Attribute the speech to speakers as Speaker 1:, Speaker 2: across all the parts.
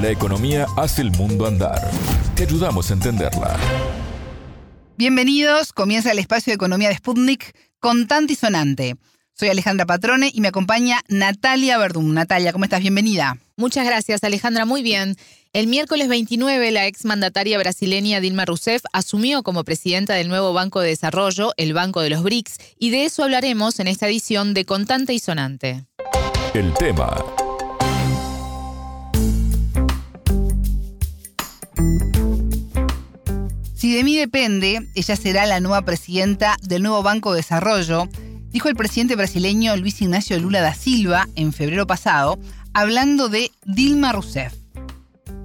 Speaker 1: La economía hace el mundo andar. Te ayudamos a entenderla.
Speaker 2: Bienvenidos, comienza el espacio de economía de Sputnik contante y sonante. Soy Alejandra Patrone y me acompaña Natalia Verdún. Natalia, ¿cómo estás? Bienvenida.
Speaker 3: Muchas gracias, Alejandra. Muy bien. El miércoles 29, la exmandataria brasileña Dilma Rousseff asumió como presidenta del nuevo Banco de Desarrollo, el Banco de los BRICS, y de eso hablaremos en esta edición de Contante y Sonante.
Speaker 1: El tema.
Speaker 2: Si de mí depende, ella será la nueva presidenta del nuevo Banco de Desarrollo dijo el presidente brasileño Luis Ignacio Lula da Silva en febrero pasado, hablando de Dilma Rousseff.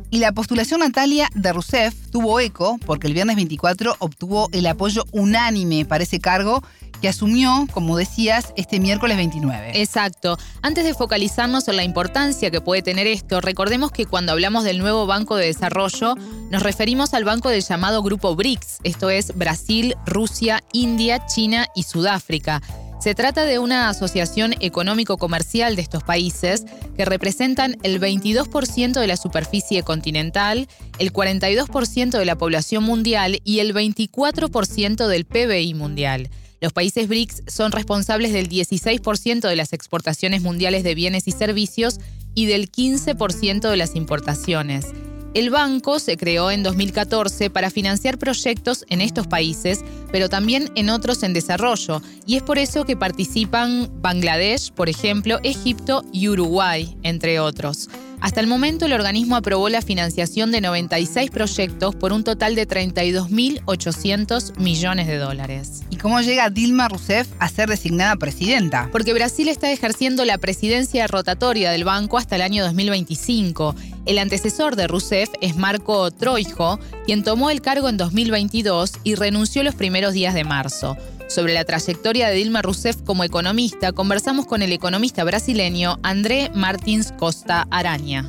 Speaker 2: Y la postulación Natalia de Rousseff tuvo eco porque el viernes 24 obtuvo el apoyo unánime para ese cargo que asumió, como decías, este miércoles 29.
Speaker 3: Exacto. Antes de focalizarnos en la importancia que puede tener esto, recordemos que cuando hablamos del nuevo Banco de Desarrollo, nos referimos al banco del llamado Grupo BRICS, esto es Brasil, Rusia, India, China y Sudáfrica. Se trata de una asociación económico-comercial de estos países que representan el 22% de la superficie continental, el 42% de la población mundial y el 24% del PBI mundial. Los países BRICS son responsables del 16% de las exportaciones mundiales de bienes y servicios y del 15% de las importaciones. El banco se creó en 2014 para financiar proyectos en estos países, pero también en otros en desarrollo, y es por eso que participan Bangladesh, por ejemplo, Egipto y Uruguay, entre otros. Hasta el momento el organismo aprobó la financiación de 96 proyectos por un total de 32.800 millones de dólares.
Speaker 2: ¿Y cómo llega Dilma Rousseff a ser designada presidenta?
Speaker 3: Porque Brasil está ejerciendo la presidencia rotatoria del banco hasta el año 2025. El antecesor de Rousseff es Marco Troijo, quien tomó el cargo en 2022 y renunció los primeros días de marzo. Sobre la trayectoria de Dilma Rousseff como economista, conversamos con el economista brasileño André Martins Costa Araña.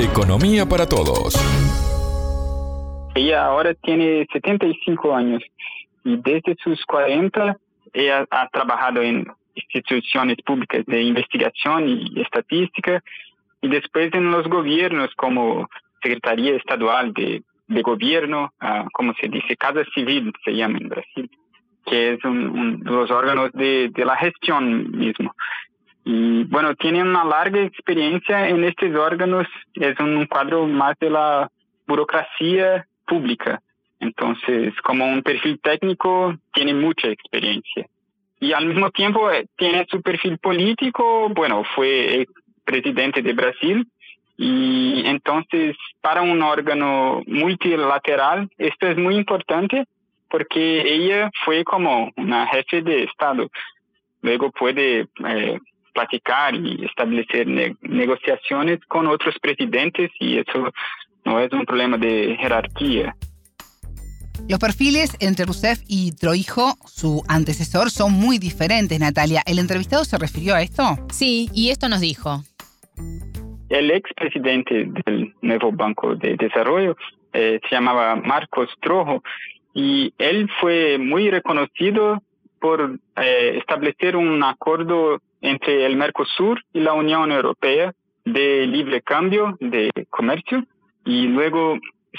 Speaker 1: Economía para todos.
Speaker 4: Ella ahora tiene 75 años y desde sus 40 ella ha trabajado en instituciones públicas de investigación y estadística y después en los gobiernos como Secretaría Estadual de, Gobierno, uh, como se dice, Casa Civil se llama en Brasil que es un, los órganos de, la gestión mismo. Y bueno, tiene una larga experiencia en estos órganos, es un cuadro más de la burocracia pública. Entonces, como un perfil técnico, tiene mucha experiencia. Y al mismo tiempo eh, tiene su perfil político, bueno, fue presidente de Brasil, y entonces para un órgano multilateral esto es muy importante porque ella fue como una jefe de Estado. Luego puede eh, platicar y establecer negociaciones con otros presidentes y eso no es un problema de jerarquía.
Speaker 2: Los perfiles entre Rousseff y Troijo, su antecesor, son muy diferentes, Natalia. ¿El entrevistado se refirió a esto?
Speaker 3: Sí, y esto nos dijo.
Speaker 4: El expresidente del nuevo Banco de Desarrollo eh, se llamaba Marcos Trojo y él fue muy reconocido por eh, establecer un acuerdo entre el Mercosur y la Unión Europea de libre cambio de comercio y luego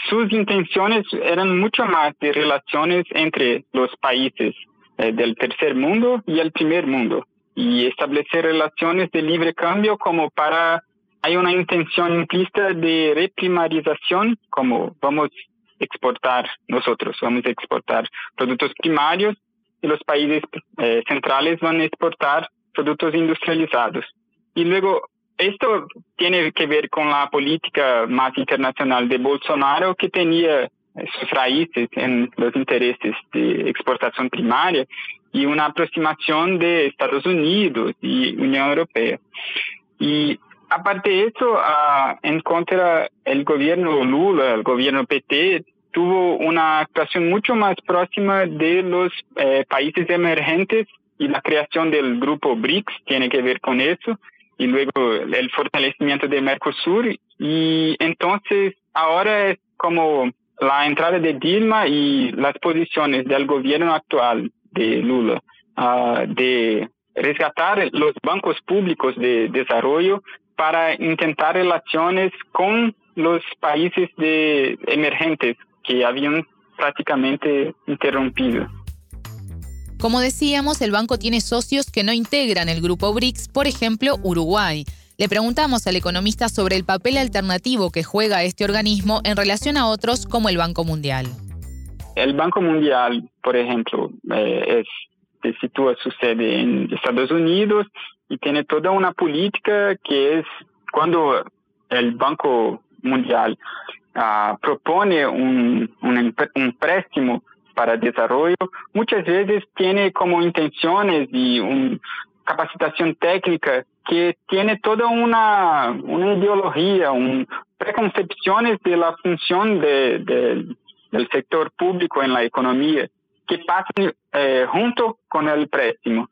Speaker 4: sus intenciones eran mucho más de relaciones entre los países eh, del tercer mundo y el primer mundo y establecer relaciones de libre cambio como para hay una intención implícita de reprimarización como vamos exportar nosotros, vamos a exportar productos primarios y los países eh, centrales van a exportar productos industrializados. Y luego, esto tiene que ver con la política más internacional de Bolsonaro que tenía sus raíces en los intereses de exportación primaria y una aproximación de Estados Unidos y Unión Europea. Y aparte de eso, uh, en contra el gobierno Lula, el gobierno PT, tuvo una actuación mucho más próxima de los eh, países emergentes y la creación del grupo BRICS tiene que ver con eso y luego el fortalecimiento de Mercosur. Y entonces ahora es como la entrada de Dilma y las posiciones del gobierno actual de Lula uh, de resgatar los bancos públicos de desarrollo para intentar relaciones con los países de emergentes que habían prácticamente interrumpido.
Speaker 3: Como decíamos, el banco tiene socios que no integran el grupo BRICS, por ejemplo, Uruguay. Le preguntamos al economista sobre el papel alternativo que juega este organismo en relación a otros como el Banco Mundial.
Speaker 4: El Banco Mundial, por ejemplo, eh, se sitúa su sede en Estados Unidos y tiene toda una política que es cuando el Banco Mundial uh, propone un, un, préstamo para desarrollo, muchas veces tiene como intenciones y capacitación técnica que tiene toda una, una ideología, un, preconcepciones de la función de, de, del sector público en la economía que pasan eh, junto con el préstamo.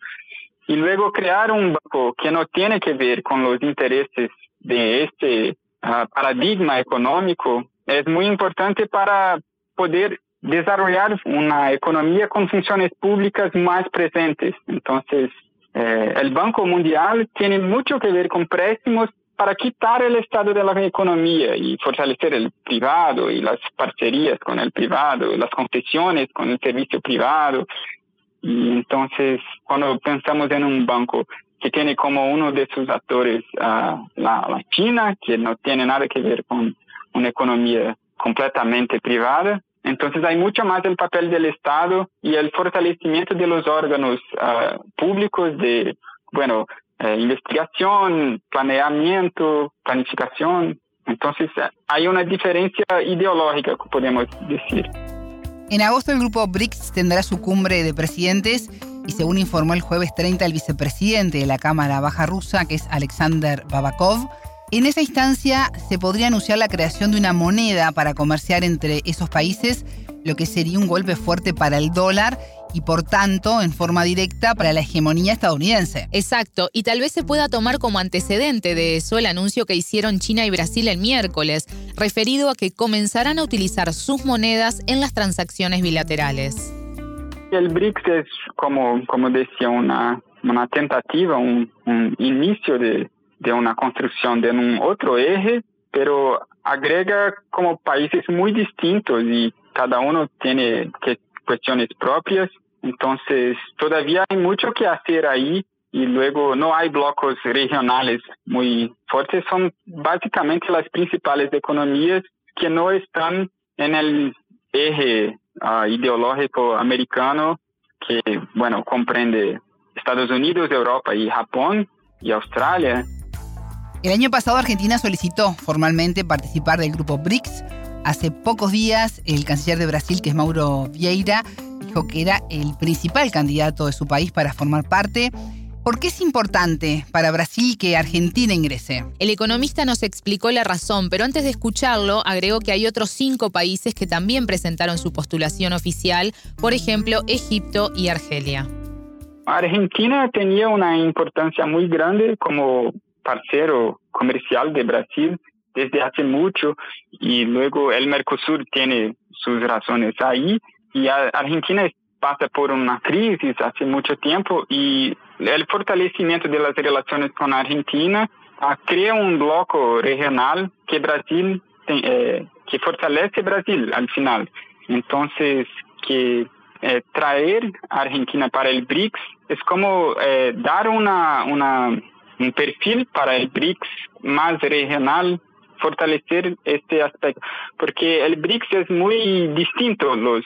Speaker 4: Y luego crear un banco que no tiene que ver con los intereses de este uh, paradigma económico es muy importante para poder desarrollar una economía con funciones públicas más presentes. Entonces, eh, el Banco Mundial tiene mucho que ver con préstamos para quitar el estado de la economía y fortalecer el privado y las parcerías con el privado, las concesiones con el servicio privado. Y entonces, cuando pensamos en un banco que tiene como uno de sus actores uh, la, la China, que no tiene nada que ver con una economía completamente privada, entonces hay mucho más el papel del Estado y el fortalecimiento de los órganos uh, públicos de, bueno, eh, investigación, planeamiento, planificación. Entonces hay una diferencia ideológica, podemos decir.
Speaker 2: En agosto el grupo BRICS tendrá su cumbre de presidentes y según informó el jueves 30 el vicepresidente de la Cámara Baja Rusa, que es Alexander Babakov, en esa instancia se podría anunciar la creación de una moneda para comerciar entre esos países, lo que sería un golpe fuerte para el dólar y por tanto en forma directa para la hegemonía estadounidense.
Speaker 3: Exacto, y tal vez se pueda tomar como antecedente de eso el anuncio que hicieron China y Brasil el miércoles, referido a que comenzarán a utilizar sus monedas en las transacciones bilaterales.
Speaker 4: El BRICS es, como, como decía, una, una tentativa, un, un inicio de, de una construcción de un otro eje, pero agrega como países muy distintos y cada uno tiene que, cuestiones propias. Entonces, todavía hay mucho que hacer ahí y luego no hay blocos regionales muy fuertes. Son básicamente las principales economías que no están en el eje uh, ideológico americano que, bueno, comprende Estados Unidos, Europa y Japón y Australia.
Speaker 2: El año pasado Argentina solicitó formalmente participar del grupo BRICS. Hace pocos días el canciller de Brasil, que es Mauro Vieira, dijo que era el principal candidato de su país para formar parte. ¿Por qué es importante para Brasil que Argentina ingrese?
Speaker 3: El economista nos explicó la razón, pero antes de escucharlo, agregó que hay otros cinco países que también presentaron su postulación oficial, por ejemplo, Egipto y Argelia.
Speaker 4: Argentina tenía una importancia muy grande como parcero comercial de Brasil desde hace mucho y luego el Mercosur tiene sus razones ahí y Argentina pasa por una crisis hace mucho tiempo y el fortalecimiento de las relaciones con Argentina uh, crea un bloque regional que Brasil eh, que fortalece Brasil al final. Entonces, que eh, traer a Argentina para el BRICS es como eh, dar una, una un perfil para el BRICS más regional, fortalecer este aspecto, porque el BRICS es muy distinto, los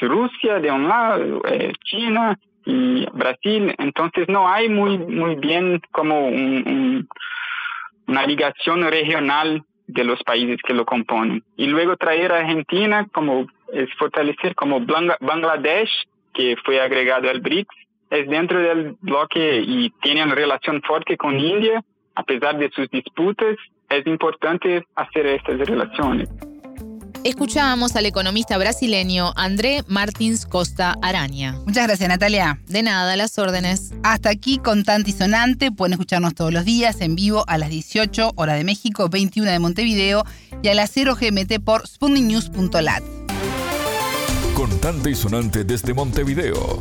Speaker 4: Rusia de un lado, eh, China y Brasil, entonces no hay muy muy bien como un, una ligación regional de los países que lo componen. Y luego traer a Argentina como es fortalecer como Bangladesh, que fue agregado al BRICS, es dentro del bloque y tiene una relación fuerte con India, a pesar de sus disputas, es importante hacer estas relaciones.
Speaker 3: Escuchábamos al economista brasileño André Martins Costa Araña.
Speaker 2: Muchas gracias, Natalia.
Speaker 3: De nada, las órdenes.
Speaker 2: Hasta aquí Contante y Sonante. Pueden escucharnos todos los días en vivo a las 18 hora de México, 21 de Montevideo y a las 0 GMT por sputniknews.lat.
Speaker 1: Contante y Sonante desde Montevideo.